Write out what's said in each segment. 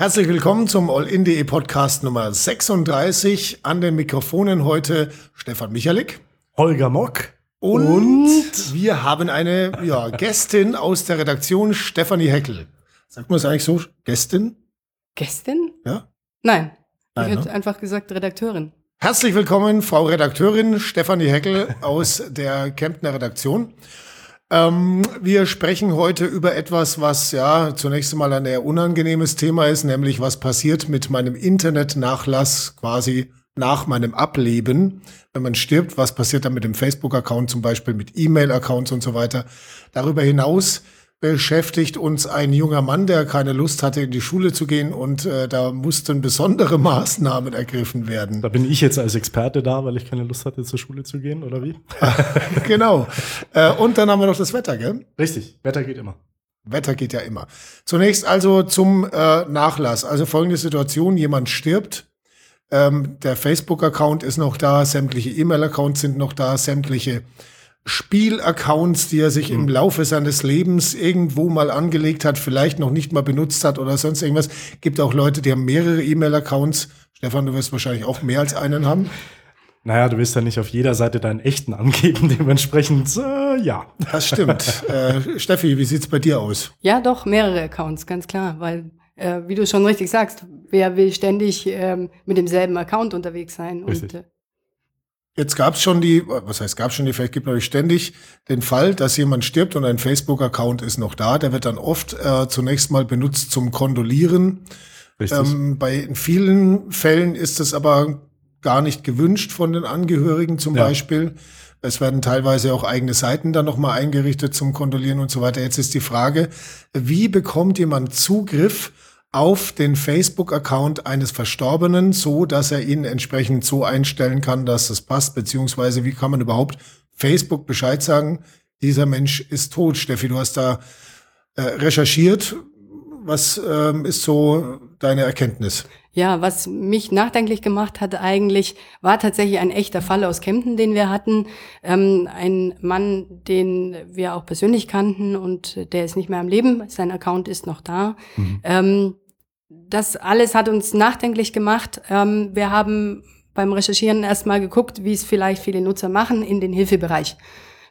Herzlich willkommen zum All-In.de Podcast Nummer 36. An den Mikrofonen heute Stefan Michalik. Holger Mock. Und, und, wir haben eine ja, Gästin aus der Redaktion, Stefanie Heckel. Sagt man es eigentlich so? Gästin? Gästin? Ja? Nein. Nein, ich hätte ne? einfach gesagt Redakteurin. Herzlich willkommen, Frau Redakteurin Stefanie Heckel aus der Kemptner Redaktion. Ähm, wir sprechen heute über etwas, was ja zunächst einmal ein eher unangenehmes Thema ist, nämlich was passiert mit meinem Internetnachlass quasi nach meinem Ableben. Wenn man stirbt, was passiert dann mit dem Facebook-Account zum Beispiel, mit E-Mail-Accounts und so weiter. Darüber hinaus beschäftigt uns ein junger Mann, der keine Lust hatte, in die Schule zu gehen und äh, da mussten besondere Maßnahmen ergriffen werden. Da bin ich jetzt als Experte da, weil ich keine Lust hatte, zur Schule zu gehen, oder wie? genau. Äh, und dann haben wir noch das Wetter, gell? Richtig, Wetter geht immer. Wetter geht ja immer. Zunächst also zum äh, Nachlass. Also folgende Situation, jemand stirbt, ähm, der Facebook-Account ist noch da, sämtliche E-Mail-Accounts sind noch da, sämtliche Spielaccounts, die er sich mhm. im Laufe seines Lebens irgendwo mal angelegt hat, vielleicht noch nicht mal benutzt hat oder sonst irgendwas. Gibt auch Leute, die haben mehrere E-Mail-Accounts. Stefan, du wirst wahrscheinlich auch mehr als einen haben. Naja, du willst ja nicht auf jeder Seite deinen echten angeben, dementsprechend äh, ja. Das stimmt. äh, Steffi, wie sieht's bei dir aus? Ja, doch, mehrere Accounts, ganz klar, weil äh, wie du schon richtig sagst, wer will ständig ähm, mit demselben Account unterwegs sein? Richtig. Und, äh, Jetzt gab es schon die, was heißt gab schon die, vielleicht gibt es ständig den Fall, dass jemand stirbt und ein Facebook-Account ist noch da. Der wird dann oft äh, zunächst mal benutzt zum Kondolieren. Ähm, bei vielen Fällen ist es aber gar nicht gewünscht von den Angehörigen zum ja. Beispiel. Es werden teilweise auch eigene Seiten dann nochmal eingerichtet zum Kondolieren und so weiter. Jetzt ist die Frage, wie bekommt jemand Zugriff auf den Facebook-Account eines Verstorbenen, so dass er ihn entsprechend so einstellen kann, dass es passt, beziehungsweise wie kann man überhaupt Facebook Bescheid sagen, dieser Mensch ist tot. Steffi, du hast da äh, recherchiert. Was ähm, ist so deine Erkenntnis? Ja, was mich nachdenklich gemacht hat eigentlich, war tatsächlich ein echter Fall aus Kempten, den wir hatten. Ähm, ein Mann, den wir auch persönlich kannten und der ist nicht mehr am Leben. Sein Account ist noch da. Mhm. Ähm, das alles hat uns nachdenklich gemacht. Ähm, wir haben beim Recherchieren erstmal geguckt, wie es vielleicht viele Nutzer machen in den Hilfebereich.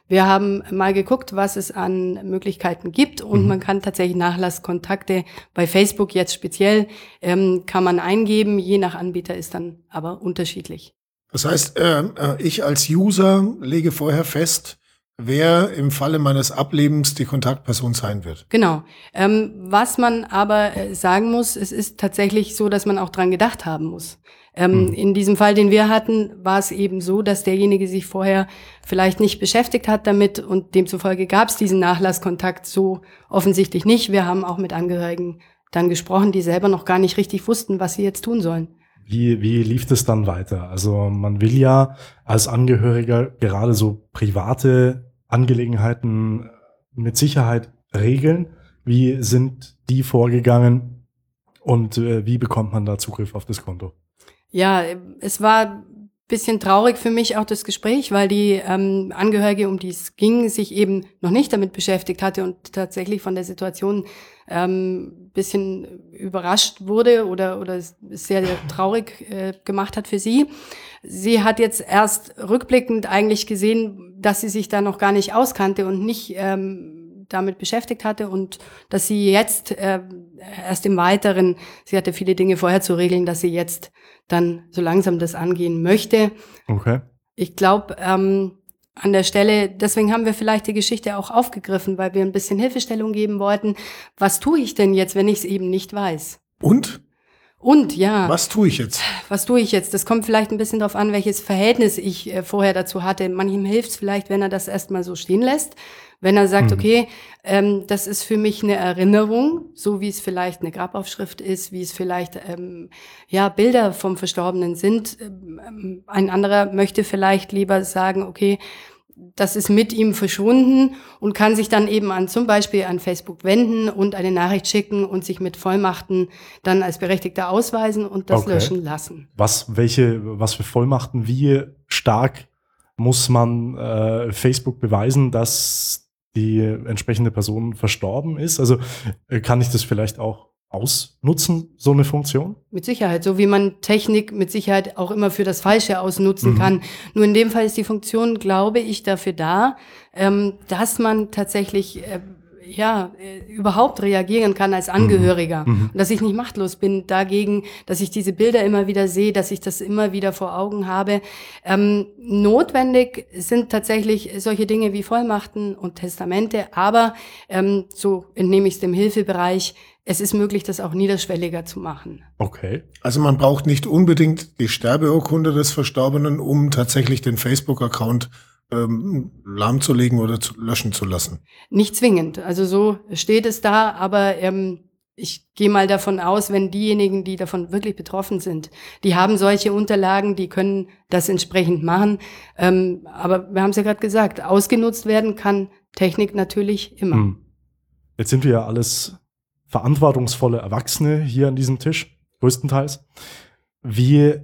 Wir haben mal geguckt, was es an Möglichkeiten gibt und mhm. man kann tatsächlich Nachlasskontakte bei Facebook jetzt speziell ähm, kann man eingeben. Je nach Anbieter ist dann aber unterschiedlich. Das heißt, äh, äh ich als User lege vorher fest, wer im Falle meines Ablebens die Kontaktperson sein wird. Genau. Ähm, was man aber äh, sagen muss, es ist tatsächlich so, dass man auch dran gedacht haben muss. Ähm, mhm. In diesem Fall, den wir hatten, war es eben so, dass derjenige sich vorher vielleicht nicht beschäftigt hat damit und demzufolge gab es diesen Nachlasskontakt so offensichtlich nicht. Wir haben auch mit Angehörigen dann gesprochen, die selber noch gar nicht richtig wussten, was sie jetzt tun sollen. Wie, wie lief das dann weiter? Also man will ja als Angehöriger gerade so private Angelegenheiten mit Sicherheit regeln. Wie sind die vorgegangen und äh, wie bekommt man da Zugriff auf das Konto? Ja, es war bisschen traurig für mich auch das Gespräch, weil die ähm, Angehörige, um die es ging, sich eben noch nicht damit beschäftigt hatte und tatsächlich von der Situation ähm, bisschen überrascht wurde oder, oder sehr, sehr traurig äh, gemacht hat für sie. Sie hat jetzt erst rückblickend eigentlich gesehen, dass sie sich da noch gar nicht auskannte und nicht ähm, damit beschäftigt hatte und dass sie jetzt äh, erst im Weiteren, sie hatte viele Dinge vorher zu regeln, dass sie jetzt dann so langsam das angehen möchte. Okay. Ich glaube, ähm, an der Stelle, deswegen haben wir vielleicht die Geschichte auch aufgegriffen, weil wir ein bisschen Hilfestellung geben wollten. Was tue ich denn jetzt, wenn ich es eben nicht weiß? Und? Und ja. Was tue ich jetzt? Was tue ich jetzt? Das kommt vielleicht ein bisschen darauf an, welches Verhältnis ich äh, vorher dazu hatte. Manchem hilft es vielleicht, wenn er das erstmal so stehen lässt. Wenn er sagt, mhm. okay, ähm, das ist für mich eine Erinnerung, so wie es vielleicht eine Grabaufschrift ist, wie es vielleicht ähm, ja Bilder vom Verstorbenen sind. Ähm, ein anderer möchte vielleicht lieber sagen, okay, das ist mit ihm verschwunden und kann sich dann eben an zum Beispiel an Facebook wenden und eine Nachricht schicken und sich mit Vollmachten dann als Berechtigter ausweisen und das okay. löschen lassen. Was, welche, was für Vollmachten, wie stark muss man äh, Facebook beweisen, dass die entsprechende Person verstorben ist? Also äh, kann ich das vielleicht auch ausnutzen, so eine Funktion? Mit Sicherheit, so wie man Technik mit Sicherheit auch immer für das Falsche ausnutzen mhm. kann. Nur in dem Fall ist die Funktion, glaube ich, dafür da, ähm, dass man tatsächlich äh, ja, äh, überhaupt reagieren kann als Angehöriger. Mhm. mhm. Und dass ich nicht machtlos bin dagegen, dass ich diese Bilder immer wieder sehe, dass ich das immer wieder vor Augen habe. Ähm, notwendig sind tatsächlich solche Dinge wie Vollmachten und Testamente, aber ähm, so entnehme ich es dem Hilfebereich, es ist möglich, das auch niederschwelliger zu machen. Okay. Also man braucht nicht unbedingt die Sterbeurkunde des Verstorbenen, um tatsächlich den Facebook-Account ähm, lahmzulegen oder zu löschen zu lassen. Nicht zwingend. Also so steht es da, aber ähm, ich gehe mal davon aus, wenn diejenigen, die davon wirklich betroffen sind, die haben solche Unterlagen, die können das entsprechend machen. Ähm, aber wir haben es ja gerade gesagt, ausgenutzt werden kann Technik natürlich immer. Hm. Jetzt sind wir ja alles verantwortungsvolle Erwachsene hier an diesem Tisch, größtenteils. Wie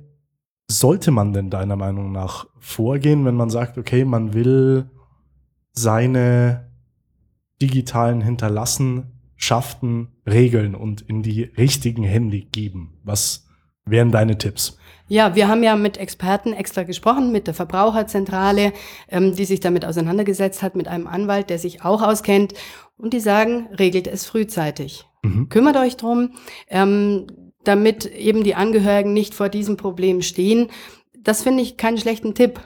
sollte man denn deiner Meinung nach vorgehen, wenn man sagt, okay, man will seine digitalen Hinterlassenschaften regeln und in die richtigen Hände geben? Was wären deine Tipps? Ja, wir haben ja mit Experten extra gesprochen, mit der Verbraucherzentrale, ähm, die sich damit auseinandergesetzt hat, mit einem Anwalt, der sich auch auskennt. Und die sagen, regelt es frühzeitig. Mhm. Kümmert euch drum. Ähm, damit eben die Angehörigen nicht vor diesem Problem stehen. Das finde ich keinen schlechten Tipp,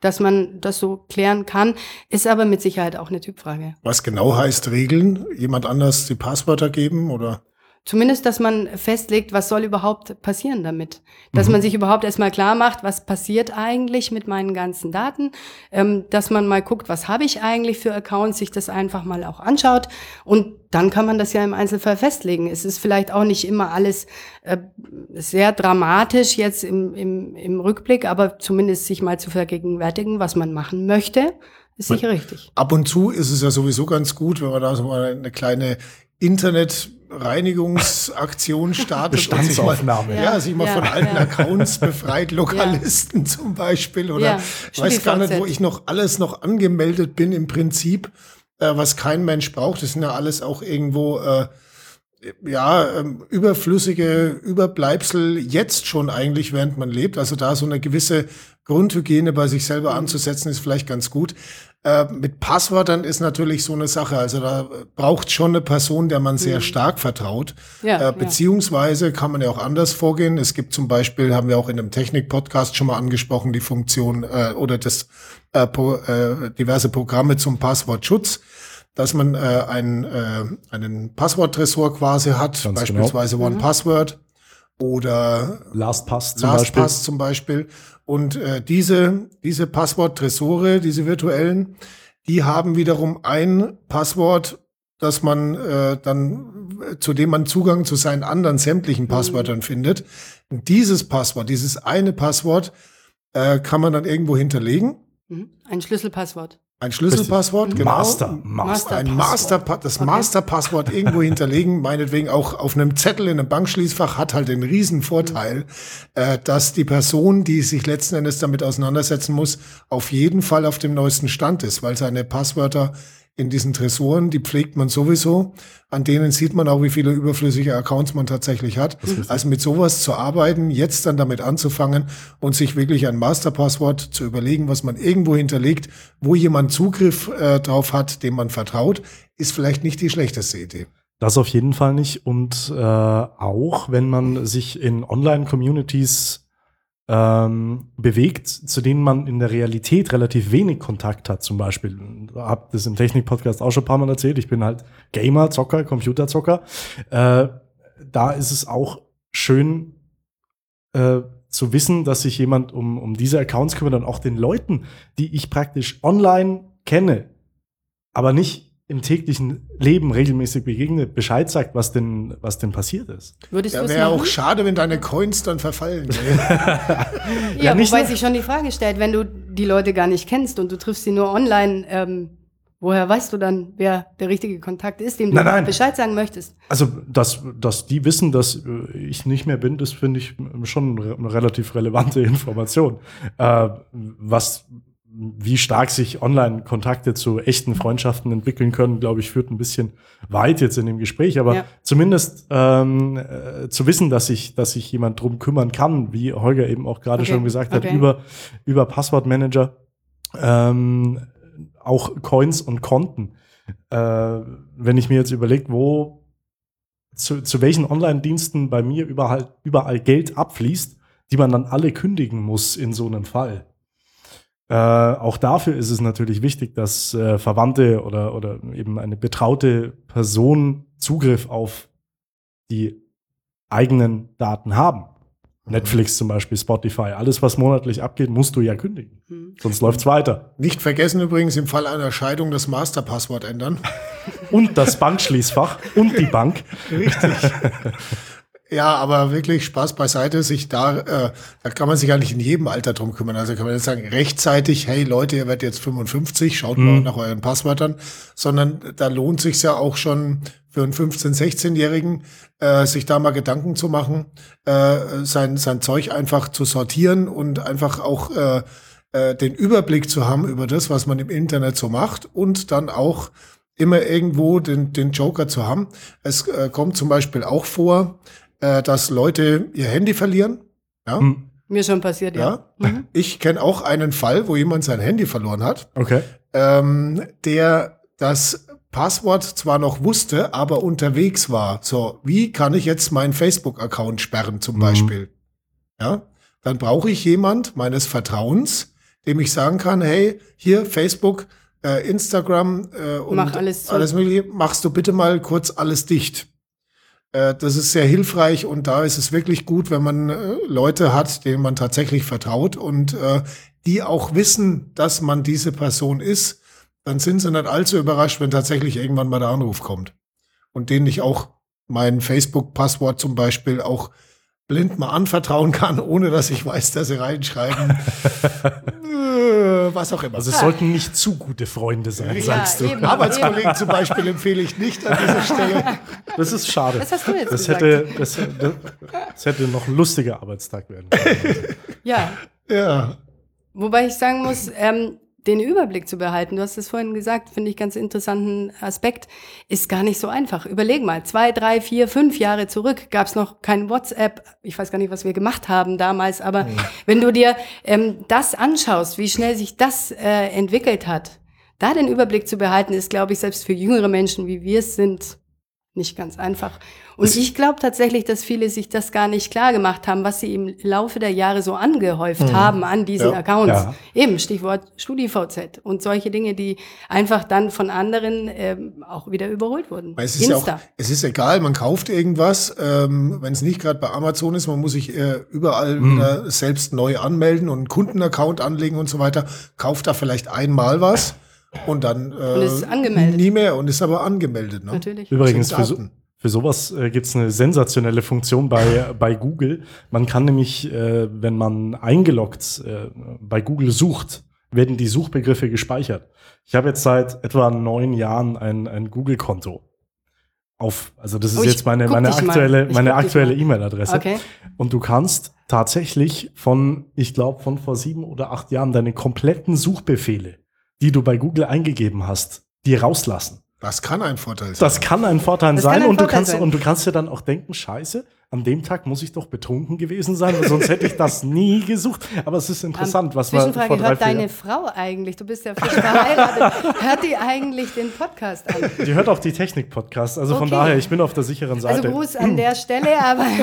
dass man das so klären kann, ist aber mit Sicherheit auch eine Typfrage. Was genau heißt Regeln? Jemand anders die Passwörter geben oder? Zumindest, dass man festlegt, was soll überhaupt passieren damit. Dass mhm. man sich überhaupt erstmal klar macht, was passiert eigentlich mit meinen ganzen Daten. Ähm, dass man mal guckt, was habe ich eigentlich für Accounts, sich das einfach mal auch anschaut. Und dann kann man das ja im Einzelfall festlegen. Es ist vielleicht auch nicht immer alles äh, sehr dramatisch jetzt im, im, im Rückblick, aber zumindest sich mal zu vergegenwärtigen, was man machen möchte. Ist sicher richtig. Ab und zu ist es ja sowieso ganz gut, wenn man da so mal eine kleine Internetreinigungsaktion startet. Bestandsaufnahme. Sich mal, ja, sich mal ja, von alten ja. Accounts befreit, Lokalisten ja. zum Beispiel. Oder ja, weiß gar nicht, wo ich noch alles noch angemeldet bin im Prinzip, äh, was kein Mensch braucht. Das sind ja alles auch irgendwo äh, ja, ähm, überflüssige Überbleibsel jetzt schon eigentlich, während man lebt. Also da so eine gewisse Grundhygiene bei sich selber anzusetzen, ist vielleicht ganz gut. Äh, mit Passwörtern ist natürlich so eine Sache. Also da braucht schon eine Person, der man sehr mhm. stark vertraut. Ja, äh, beziehungsweise ja. kann man ja auch anders vorgehen. Es gibt zum Beispiel, haben wir auch in einem Technik-Podcast schon mal angesprochen, die Funktion äh, oder das äh, po, äh, diverse Programme zum Passwortschutz dass man äh, einen, äh, einen Passworttresor quasi hat, Ganz genau. beispielsweise genau. One mhm. Password oder LastPass zum LastPass Beispiel. zum Beispiel. Und äh, diese, diese Passwort-Tresore, diese virtuellen, die haben wiederum ein Passwort, das man äh, dann, zu dem man Zugang zu seinen anderen sämtlichen. Passwörtern mhm. findet. Und dieses Passwort, dieses eine Passwort, äh, kann man dann irgendwo hinterlegen. Mhm. Ein Schlüsselpasswort. Ein Schlüsselpasswort, genau. Master, Master. Ein Master, das okay. Masterpasswort irgendwo hinterlegen, meinetwegen auch auf einem Zettel in einem Bankschließfach, hat halt den riesen Vorteil, äh, dass die Person, die sich letzten Endes damit auseinandersetzen muss, auf jeden Fall auf dem neuesten Stand ist, weil seine Passwörter in diesen Tresoren, die pflegt man sowieso. An denen sieht man auch, wie viele überflüssige Accounts man tatsächlich hat. Also mit sowas zu arbeiten, jetzt dann damit anzufangen und sich wirklich ein Masterpasswort zu überlegen, was man irgendwo hinterlegt, wo jemand Zugriff äh, drauf hat, dem man vertraut, ist vielleicht nicht die schlechteste Idee. Das auf jeden Fall nicht. Und äh, auch wenn man sich in Online-Communities ähm, bewegt, zu denen man in der Realität relativ wenig Kontakt hat. Zum Beispiel, habe das im Technik-Podcast auch schon ein paar Mal erzählt. Ich bin halt Gamer, Zocker, Computerzocker. Äh, da ist es auch schön äh, zu wissen, dass sich jemand um, um diese Accounts kümmert und auch den Leuten, die ich praktisch online kenne, aber nicht im täglichen Leben regelmäßig begegnet, Bescheid sagt, was denn, was denn passiert ist. Würdest ja, wäre auch schade, wenn deine Coins dann verfallen. ja, ja wobei sich schon die Frage stellt, wenn du die Leute gar nicht kennst und du triffst sie nur online, ähm, woher weißt du dann, wer der richtige Kontakt ist, dem du nein, nein. Bescheid sagen möchtest? Also, dass, dass die wissen, dass äh, ich nicht mehr bin, das finde ich schon eine relativ relevante Information. Äh, was wie stark sich Online-Kontakte zu echten Freundschaften entwickeln können, glaube ich, führt ein bisschen weit jetzt in dem Gespräch. Aber ja. zumindest ähm, äh, zu wissen, dass sich dass sich jemand drum kümmern kann, wie Holger eben auch gerade okay. schon gesagt hat, okay. über, über Passwortmanager, ähm, auch Coins und Konten. Äh, wenn ich mir jetzt überlege, wo zu, zu welchen Online-Diensten bei mir überall, überall Geld abfließt, die man dann alle kündigen muss in so einem Fall äh, auch dafür ist es natürlich wichtig, dass äh, Verwandte oder, oder eben eine betraute Person Zugriff auf die eigenen Daten haben. Mhm. Netflix zum Beispiel, Spotify, alles, was monatlich abgeht, musst du ja kündigen. Mhm. Sonst läuft's weiter. Nicht vergessen übrigens im Fall einer Scheidung das Masterpasswort ändern. und das Bankschließfach und die Bank. Richtig. Ja, aber wirklich Spaß beiseite, sich da, äh, da kann man sich eigentlich in jedem Alter drum kümmern. Also kann man jetzt sagen, rechtzeitig, hey Leute, ihr werdet jetzt 55, schaut mhm. mal nach euren Passwörtern, sondern da lohnt sich ja auch schon für einen 15-, 16-Jährigen, äh, sich da mal Gedanken zu machen, äh, sein, sein Zeug einfach zu sortieren und einfach auch äh, äh, den Überblick zu haben über das, was man im Internet so macht und dann auch immer irgendwo den, den Joker zu haben. Es äh, kommt zum Beispiel auch vor, äh, dass Leute ihr Handy verlieren. Ja? Hm. Mir schon passiert, ja. ja. Mhm. Ich kenne auch einen Fall, wo jemand sein Handy verloren hat. Okay. Ähm, der das Passwort zwar noch wusste, aber unterwegs war. So, wie kann ich jetzt meinen Facebook-Account sperren zum mhm. Beispiel? Ja, dann brauche ich jemand meines Vertrauens, dem ich sagen kann, hey, hier Facebook, äh, Instagram äh, und Mach alles, alles mögliche, machst du bitte mal kurz alles dicht. Äh, das ist sehr hilfreich und da ist es wirklich gut, wenn man äh, Leute hat, denen man tatsächlich vertraut und äh, die auch wissen, dass man diese Person ist, dann sind sie nicht allzu überrascht, wenn tatsächlich irgendwann mal der Anruf kommt. Und denen ich auch mein Facebook-Passwort zum Beispiel auch blind mal anvertrauen kann, ohne dass ich weiß, dass sie reinschreiben. Äh, was auch immer. Also es sollten nicht zu gute Freunde sein, ja, sagst du. Eben, Arbeitskollegen eben. zum Beispiel empfehle ich nicht an dieser Stelle. Das ist schade. Das hast du jetzt das hätte, das, das, hätte noch ein lustiger Arbeitstag werden können. Ja. Ja. Wobei ich sagen muss, ähm, den Überblick zu behalten, du hast es vorhin gesagt, finde ich ganz interessanten Aspekt, ist gar nicht so einfach. Überleg mal, zwei, drei, vier, fünf Jahre zurück gab es noch kein WhatsApp. Ich weiß gar nicht, was wir gemacht haben damals, aber mhm. wenn du dir ähm, das anschaust, wie schnell sich das äh, entwickelt hat, da den Überblick zu behalten, ist, glaube ich, selbst für jüngere Menschen, wie wir es sind, nicht ganz einfach. Und ich glaube tatsächlich, dass viele sich das gar nicht klar gemacht haben, was sie im Laufe der Jahre so angehäuft mhm. haben an diesen ja. Accounts. Ja. Eben, Stichwort StudiVZ und solche Dinge, die einfach dann von anderen ähm, auch wieder überholt wurden. Es ist, ja auch, es ist egal, man kauft irgendwas, ähm, wenn es nicht gerade bei Amazon ist, man muss sich äh, überall mhm. wieder selbst neu anmelden und einen Kundenaccount anlegen und so weiter, kauft da vielleicht einmal was. Und dann äh, und ist angemeldet. nie mehr und ist aber angemeldet. Ne? Natürlich. Übrigens, für, so, für sowas äh, gibt es eine sensationelle Funktion bei, bei Google. Man kann nämlich, äh, wenn man eingeloggt äh, bei Google sucht, werden die Suchbegriffe gespeichert. Ich habe jetzt seit etwa neun Jahren ein, ein Google-Konto. Auf, also das ist oh, jetzt meine, meine aktuelle, meine aktuelle E-Mail-Adresse. Okay. Und du kannst tatsächlich von, ich glaube, von vor sieben oder acht Jahren deine kompletten Suchbefehle die du bei Google eingegeben hast, die rauslassen. Das kann ein Vorteil sein. Das kann ein Vorteil das sein ein und Vorteil du kannst sein. und du kannst dir dann auch denken, Scheiße, an dem Tag muss ich doch betrunken gewesen sein, sonst hätte ich das nie gesucht. Aber es ist interessant, um, was man vor drei, hört deine Frau eigentlich? Du bist ja frisch verheiratet. hört die eigentlich den Podcast an? Die hört auch die Technik-Podcast. Also okay. von daher, ich bin auf der sicheren Seite. Also Gruß an der Stelle, aber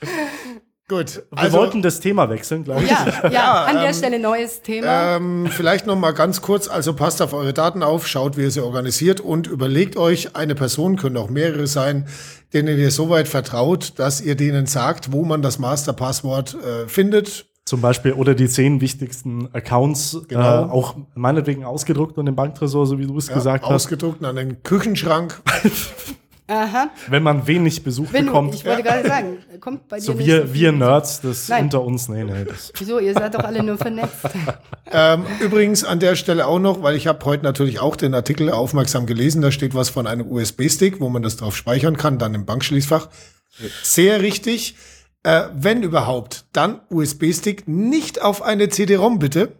Gut. Wir also, wollten das Thema wechseln, glaube ich. Ja, ja, ja an der ähm, Stelle neues Thema. Ähm, vielleicht noch mal ganz kurz. Also passt auf eure Daten auf, schaut, wie ihr sie organisiert und überlegt euch, eine Person, können auch mehrere sein, denen ihr so weit vertraut, dass ihr denen sagt, wo man das Masterpasswort äh, findet. Zum Beispiel oder die zehn wichtigsten Accounts, genau. äh, auch meinetwegen ausgedruckt und im Banktresor, so wie du es ja, gesagt hast. Ausgedruckt an den Küchenschrank. Aha. Wenn man wenig Besuch Wenn, bekommt. Ich wollte gerade sagen, kommt bei dir So wir, wir Nerds, das Nein. unter uns, nee, nee. Das. Wieso, ihr seid doch alle nur vernetzt. ähm, übrigens an der Stelle auch noch, weil ich habe heute natürlich auch den Artikel aufmerksam gelesen, da steht was von einem USB-Stick, wo man das drauf speichern kann, dann im Bankschließfach. Sehr richtig. Äh, wenn überhaupt, dann USB-Stick nicht auf eine CD-ROM bitte,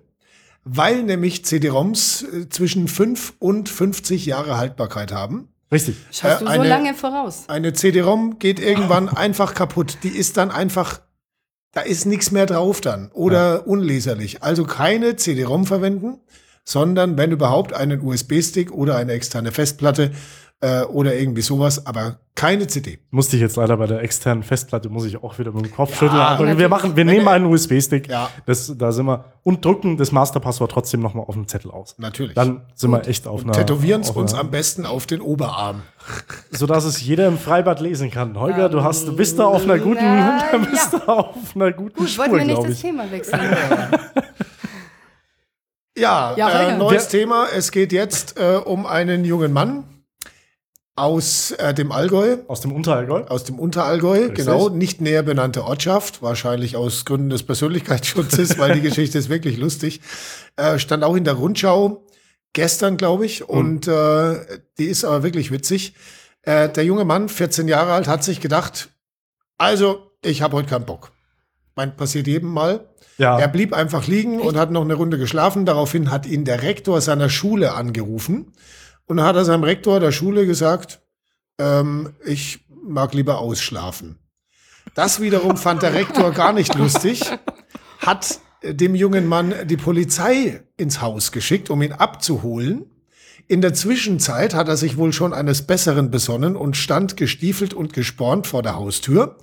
weil nämlich CD-ROMs äh, zwischen 5 und 50 Jahre Haltbarkeit haben. Richtig. Schaust du Äh, so eine- lange voraus? Eine CD-ROM geht irgendwann einfach kaputt. Die ist dann einfach, da ist nichts mehr drauf dann oder unleserlich. Also keine CD-ROM verwenden, sondern wenn überhaupt einen USB-Stick oder eine externe Festplatte äh, oder irgendwie sowas, aber keine CD. Musste ich jetzt leider bei der externen Festplatte, muss ich auch wieder mit dem Kopf schütteln. Aber wir machen, wir nehmen einen USB-Stick. Ja. Das, da sind wir. Und drucken das Masterpasswort trotzdem nochmal auf dem Zettel aus. Natürlich. Dann sind wir echt auf einer. Tätowieren es uns am besten auf den Oberarm. sodass es jeder im Freibad lesen kann. Holger, du hast, du bist da auf einer guten, na, du bist ja. da auf einer guten Gut, Spur, wollten wir nicht das. Thema wechseln. Ja, Ja, äh, neues Wer- Thema. Es geht jetzt äh, um einen jungen Mann aus äh, dem Allgäu. Aus dem Unterallgäu. Aus dem Unterallgäu, Richtig. genau, nicht näher benannte Ortschaft, wahrscheinlich aus Gründen des Persönlichkeitsschutzes, weil die Geschichte ist wirklich lustig. Äh, stand auch in der Rundschau gestern, glaube ich, und äh, die ist aber wirklich witzig. Äh, der junge Mann, 14 Jahre alt, hat sich gedacht, also, ich habe heute keinen Bock. Mein, passiert jedem Mal. Ja. Er blieb einfach liegen und hat noch eine Runde geschlafen. Daraufhin hat ihn der Rektor seiner Schule angerufen und dann hat er seinem Rektor der Schule gesagt, ähm, ich mag lieber ausschlafen. Das wiederum fand der Rektor gar nicht lustig, hat äh, dem jungen Mann die Polizei ins Haus geschickt, um ihn abzuholen. In der Zwischenzeit hat er sich wohl schon eines Besseren besonnen und stand gestiefelt und gespornt vor der Haustür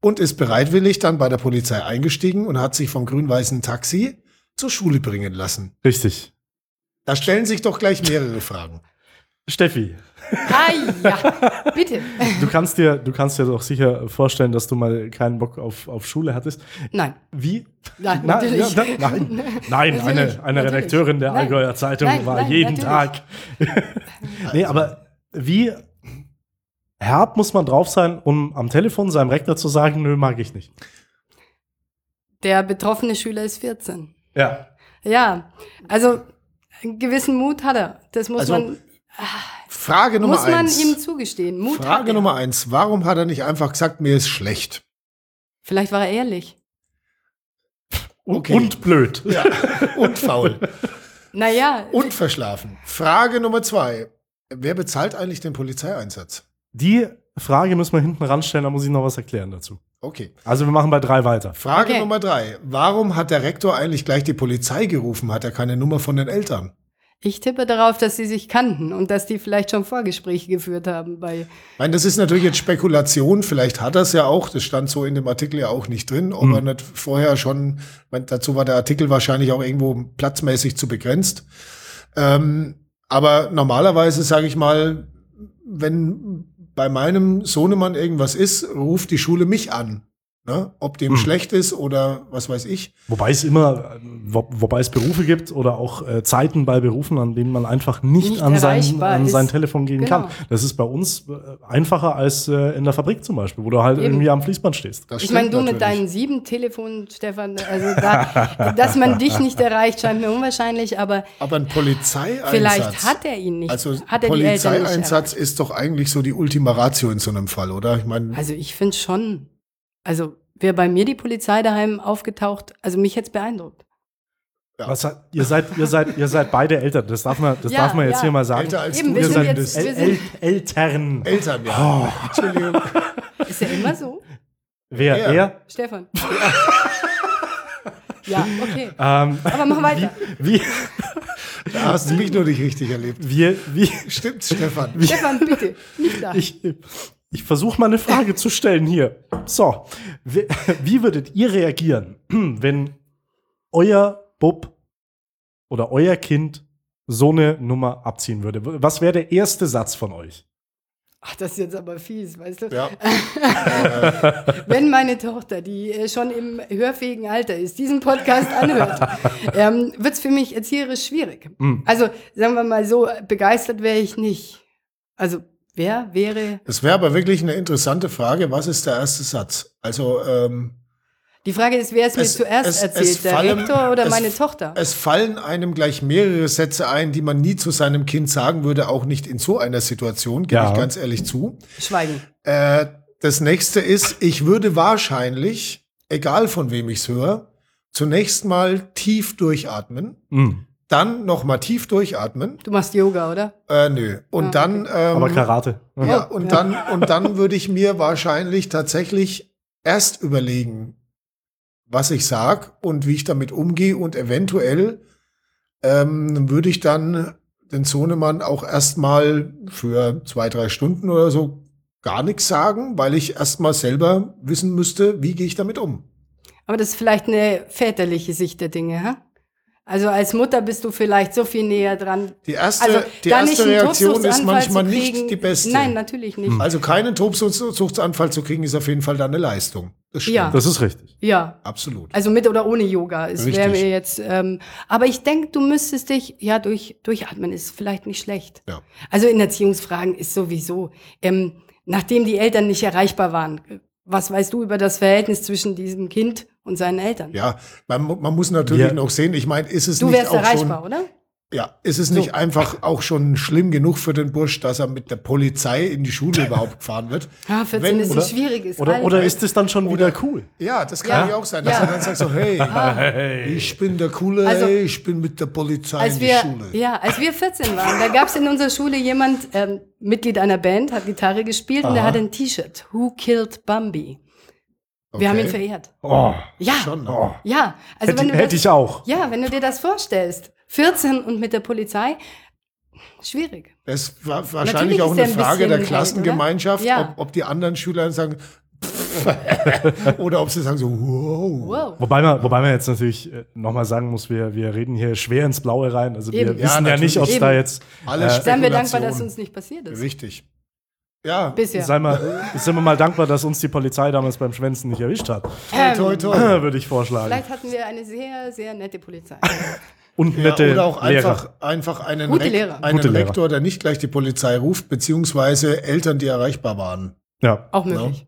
und ist bereitwillig dann bei der Polizei eingestiegen und hat sich vom grün-weißen Taxi zur Schule bringen lassen. Richtig. Da stellen sich doch gleich mehrere Fragen. Steffi, ah ja, bitte. du kannst dir, du kannst dir doch sicher vorstellen, dass du mal keinen Bock auf, auf Schule hattest. Nein. Wie? Nein, Na, natürlich. ja, na, nein, nein Natürlich, eine, eine natürlich. Redakteurin der Nein. Allgäuer Zeitung Nein, war nein, jeden natürlich. Tag. nee, aber wie herb muss man drauf sein, um am Telefon seinem Rektor zu sagen, nö, mag ich nicht. Der betroffene Schüler ist 14. Ja. Ja, also einen gewissen Mut hat er. Das muss Also, man, Frage Nummer muss man eins. ihm zugestehen. Mut Frage er. Nummer eins. Warum hat er nicht einfach gesagt, mir ist schlecht? Vielleicht war er ehrlich. Und, Okay. und blöd. Ja. Und faul. Naja, Und verschlafen. Frage Nummer zwei. Wer bezahlt eigentlich den Polizeieinsatz? Die Frage müssen wir hinten ranstellen, da muss ich noch was erklären dazu. Okay. Also wir machen bei drei weiter. Frage Okay. Nummer drei. Warum hat der Rektor eigentlich gleich die Polizei gerufen? Hat er keine Nummer von den Eltern? ich tippe darauf, dass sie sich kannten und dass die vielleicht schon Vorgespräche geführt haben bei. Ich meine, das ist natürlich jetzt Spekulation. Vielleicht hat er es ja auch. Das stand so in dem Artikel ja auch nicht drin. Ob Hm. er nicht vorher schon, dazu war der Artikel wahrscheinlich auch irgendwo platzmäßig zu begrenzt. Ähm, aber normalerweise sage ich mal, wenn bei meinem Sohnemann irgendwas ist, ruft die Schule mich an. Ne? Ob dem Hm. schlecht ist oder was weiß ich. Wobei es immer, wo, wobei es Berufe gibt oder auch äh, Zeiten bei Berufen, an denen man einfach nicht, Nicht an, sein, an sein Telefon gehen Genau. kann. Das ist bei uns äh, einfacher als äh, in der Fabrik zum Beispiel, wo du halt Eben. irgendwie am Fließband stehst. Das Ich meine, du mit natürlich. deinen sieben Telefonen, Stefan, also da, dass man dich nicht erreicht, scheint mir unwahrscheinlich, aber Aber ein Polizeieinsatz. vielleicht hat er ihn nicht. Also hat er die Eltern nicht Polizeieinsatz ist doch eigentlich so die Ultima Ratio in so einem Fall, oder? Ich meine, Also ich finde schon. Also wäre bei mir die Polizei daheim aufgetaucht, also mich jetzt beeindruckt. Ja. Was ihr, seid, ihr, seid, ihr seid beide Eltern, das darf man, das Ja, darf man jetzt ja. hier mal sagen. älter als Eben, du wir sind jetzt- El wir El Eltern. Eltern, ja. Entschuldigung. Ist ja immer so, Wer? Er. Er? Stefan. ja, okay. Ähm, Aber mach weiter. wie, Da hast du mich nur nicht richtig erlebt. wie, wie, Stimmt, Stefan. Stefan, bitte, nicht da. Ich, ich versuche mal eine Frage zu stellen hier. So, wie, wie würdet ihr reagieren, wenn euer Bub oder euer Kind so eine Nummer abziehen würde? Was wäre der erste Satz von euch? Ach, das ist jetzt aber fies, weißt du? Ja. Wenn meine Tochter, die äh, schon im hörfähigen Alter ist, diesen Podcast anhört, ähm, wird es für mich erzieherisch schwierig. Mm. Also sagen wir mal so, begeistert wäre ich nicht. Also wer wäre, Das wäre aber wirklich eine interessante Frage. Was ist der erste Satz? Also, ähm, die Frage ist, wer es mir zuerst es- erzählt, es der fallen- Rektor oder es- meine Tochter? es fallen einem gleich mehrere Sätze ein, die man nie zu seinem Kind sagen würde, auch nicht in so einer Situation, gebe Ja. ich ganz ehrlich zu. Schweigen. Äh, Das nächste ist, ich würde wahrscheinlich, egal von wem ich es höre, zunächst mal tief durchatmen, Mhm. Dann noch mal tief durchatmen. Du machst Yoga, oder? Äh, nö. Und Ah, dann, ähm, Aber Karate. ja, und dann, und dann würde ich mir wahrscheinlich tatsächlich erst überlegen, was ich sag und wie ich damit umgehe und eventuell ähm, würde ich dann den Sohnemann auch erstmal für zwei, drei Stunden oder so gar nichts sagen, weil ich erstmal selber wissen müsste, wie gehe ich damit um. Aber das ist vielleicht eine väterliche Sicht der Dinge, hä? Also als Mutter bist du vielleicht so viel näher dran. Die erste, Also die erste Reaktion ist manchmal nicht die beste. Nein, natürlich nicht. Also keinen Tobsuchtsanfall zu kriegen, ist auf jeden Fall dann eine Leistung. Das stimmt. Ja. Das ist richtig. Ja. Absolut. Also mit oder ohne Yoga. Es wäre mir jetzt. Ähm, aber ich denke, du müsstest dich ja durch durchatmen ist vielleicht nicht schlecht. Ja. Also in Erziehungsfragen ist sowieso, ähm, nachdem die Eltern nicht erreichbar waren, was weißt du über das Verhältnis zwischen diesem Kind und seinen Eltern? Ja, man, man muss natürlich Wir- noch sehen, ich meine, ist es Du nicht wärst auch erreichbar, schon, oder? ja, ist es nicht einfach auch schon schlimm genug für den Bursch, dass er mit der Polizei in die Schule überhaupt gefahren wird? Ja, 14 Wenn- ist oder- ein schwieriges Oder, Alter. oder ist es dann schon wieder cool? Ja, das kann Ja. ja auch sein, dass Ja. er dann sagt so, hey, ich bin der Coole, Also- hey, ich bin mit der Polizei in die wir, Schule. ja, als wir 14 waren, da gab es in unserer Schule jemand, ähm, Mitglied einer Band, hat Gitarre gespielt und der Aha. hatte ein T-Shirt. Who killed Bambi? Wir Okay. haben ihn verehrt. Oh, Ja, Schon, oh. ja. Also hätte, wenn du hätte das, ich auch. Ja, wenn du dir das vorstellst, 14 und mit der Polizei, schwierig. Das war Natürlich wahrscheinlich auch eine ein Frage der Klassengemeinschaft? Ja. ob, ob die anderen Schüler sagen, oder ob sie sagen so, wow. Wow. Wobei man, wobei man jetzt natürlich äh, nochmal sagen muss, wir, wir reden hier schwer ins Blaue rein. Also wir Eben. wissen Ja, ja, nicht, ob es da jetzt. Alles Äh, Seien wir dankbar, dass uns nicht passiert ist. Richtig. Ja, Bisher. Sei mal, sind wir mal dankbar, dass uns die Polizei damals beim Schwänzen nicht erwischt hat. Ähm, toi, toi. Würde ich vorschlagen. Vielleicht hatten wir eine sehr, sehr nette Polizei. Und Ja, nette oder auch Lehrer. einfach, einfach einen, Gute Rek- Lehrer. einen Gute Lehrer. Rektor, der nicht gleich die Polizei ruft, beziehungsweise Eltern, die erreichbar waren. Ja. Auch möglich.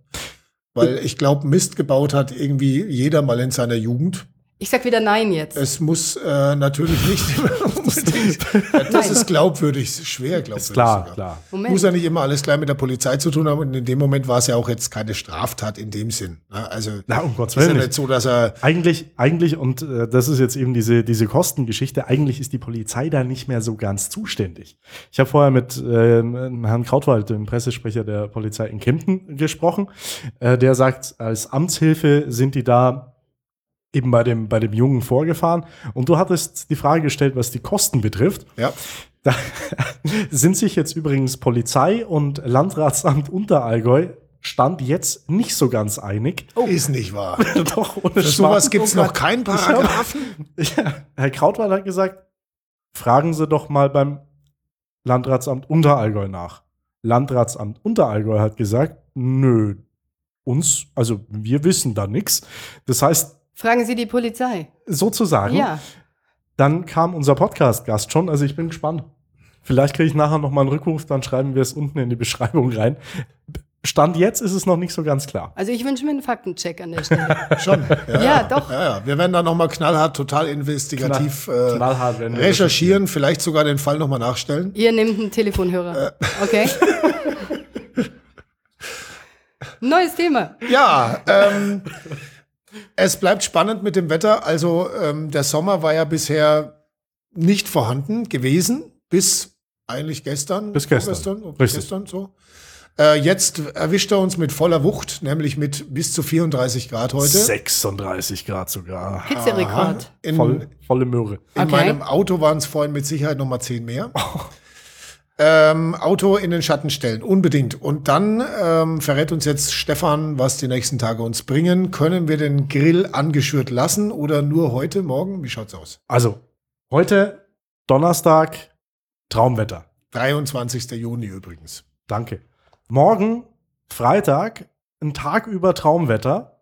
Weil ich glaube, Mist gebaut hat irgendwie jeder mal in seiner Jugend. Ich sag wieder Nein jetzt. Es muss äh, natürlich nicht unbedingt. das ist glaubwürdig, schwer glaubwürdig. Ist klar, sogar. klar. Moment. Muss ja nicht immer alles gleich mit der Polizei zu tun haben. Und in dem Moment war es ja auch jetzt keine Straftat in dem Sinn. ne? Also Na, um Gottes ist ja Willen nicht so, dass er Eigentlich, eigentlich, und äh, das ist jetzt eben diese, diese Kostengeschichte, eigentlich ist die Polizei da nicht mehr so ganz zuständig. Ich habe vorher mit ähm, Herrn Krautwald, dem Pressesprecher der Polizei in Kempten, gesprochen. Äh, der sagt, als Amtshilfe sind die da eben bei dem, bei dem Jungen vorgefahren. Und du hattest die Frage gestellt, was die Kosten betrifft. ja, Da sind sich jetzt übrigens Polizei und Landratsamt Unterallgäu Stand jetzt nicht so ganz einig. ist nicht wahr. Doch, ohne Für sowas gibt es Oh noch keinen Paragraphen. Ja, Herr Krautwald hat gesagt, fragen Sie doch mal beim Landratsamt Unterallgäu nach. Landratsamt Unterallgäu hat gesagt, nö, uns, also wir wissen da nichts. Das heißt, Fragen Sie die Polizei. sozusagen, Ja. dann kam unser Podcast-Gast schon, also ich bin gespannt. Vielleicht kriege ich nachher noch mal einen Rückruf, dann schreiben wir es unten in die Beschreibung rein. Stand jetzt ist es noch nicht so ganz klar. Also ich wünsche mir einen Faktencheck an der Stelle. Schon. Ja, Ja, doch. Ja, ja. Wir werden da nochmal knallhart, total investigativ Knall- äh, knallhart recherchieren, vielleicht sogar den Fall nochmal nachstellen. Ihr nehmt einen Telefonhörer. Okay. Neues Thema. Ja, ähm, es bleibt spannend mit dem Wetter. Also ähm, der Sommer war ja bisher nicht vorhanden gewesen, bis eigentlich gestern. Bis gestern. Richtig. gestern so. Äh, jetzt erwischt er uns mit voller Wucht, nämlich mit bis zu 34 Grad heute. 36 Grad sogar. Hitzerekord. In, Voll, volle Möhre. in Okay. meinem Auto waren es vorhin mit Sicherheit noch mal 10 mehr. Ähm, Auto in den Schatten stellen, unbedingt. Und dann ähm, verrät uns jetzt Stefan, was die nächsten Tage uns bringen. Können wir den Grill angeschürt lassen oder nur heute, morgen? Wie schaut's aus? Also, heute Donnerstag, Traumwetter. 23. Juni übrigens. Danke. Morgen, Freitag, ein Tag über Traumwetter.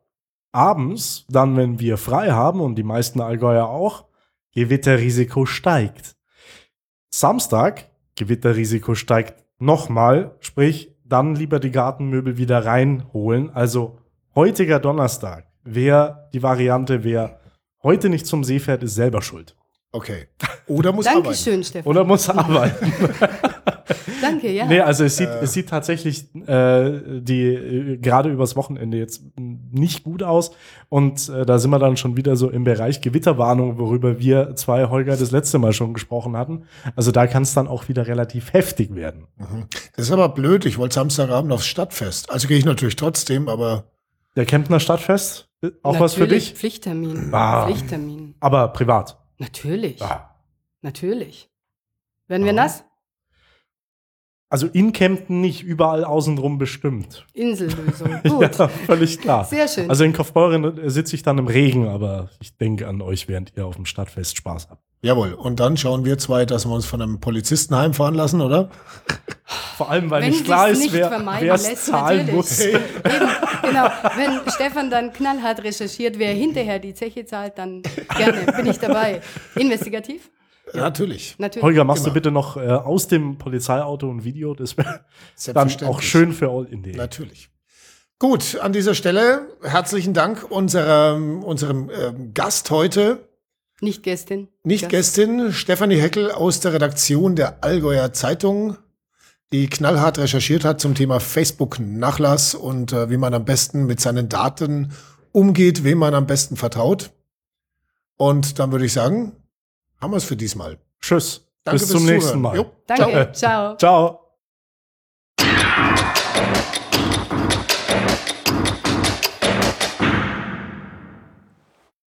Abends, dann, wenn wir frei haben und die meisten Allgäuer auch, Gewitterrisiko steigt. Samstag, Gewitterrisiko steigt nochmal, sprich, dann lieber die Gartenmöbel wieder reinholen. Also heutiger Donnerstag, wer die Variante, wer heute nicht zum See fährt, ist selber schuld. Okay. Oder muss arbeiten. Dankeschön, Stefan. Oder muss arbeiten. danke, ja. Nee, also es sieht, es sieht tatsächlich äh, die äh, gerade übers Wochenende jetzt nicht gut aus. Und äh, da sind wir dann schon wieder so im Bereich Gewitterwarnung, worüber wir zwei Holger das letzte Mal schon gesprochen hatten. Also da kann es dann auch wieder relativ heftig werden. Mhm. Das ist aber blöd. Ich wollte Samstagabend aufs Stadtfest. Also gehe ich natürlich trotzdem, aber Der Kemptner Stadtfest, äh, auch was für Natürlich, dich? Pflichttermin. Ah. Pflichttermin. Aber privat. Natürlich. Ah. Natürlich. Werden wir Ah. nass? Also in Kempten nicht, überall außenrum bestimmt. Insellösung. Gut. Ja, völlig klar. Sehr schön. Also in Kaufbeuren sitze ich dann im Regen, aber ich denke an euch, während ihr auf dem Stadtfest Spaß habt. jawohl. Und dann schauen wir zwei, dass wir uns von einem Polizisten heimfahren lassen, oder? Vor allem, weil Wenn nicht klar ist, nicht wer es zahlen natürlich. muss. Eben, genau. Wenn Stefan dann knallhart recherchiert, wer hinterher die Zeche zahlt, dann gerne, bin ich dabei. Investigativ? Ja, natürlich. Natürlich. Holger, machst Immer. du bitte noch äh, aus dem Polizeiauto ein Video? Das wäre dann auch schön für All in Natürlich. Gut, an dieser Stelle herzlichen Dank unserem, unserem ähm, Gast heute, Nicht Gästin. nicht Gast. Gästin, Stefanie Heckel aus der Redaktion der Allgäuer Zeitung, die knallhart recherchiert hat zum Thema Facebook-Nachlass und äh, wie man am besten mit seinen Daten umgeht, wem man am besten vertraut. Und dann würde ich sagen, haben wir es für diesmal. Tschüss. Danke Bis zum Zuhören. nächsten Mal. Jo. Danke. Ciao. Ciao. Ciao.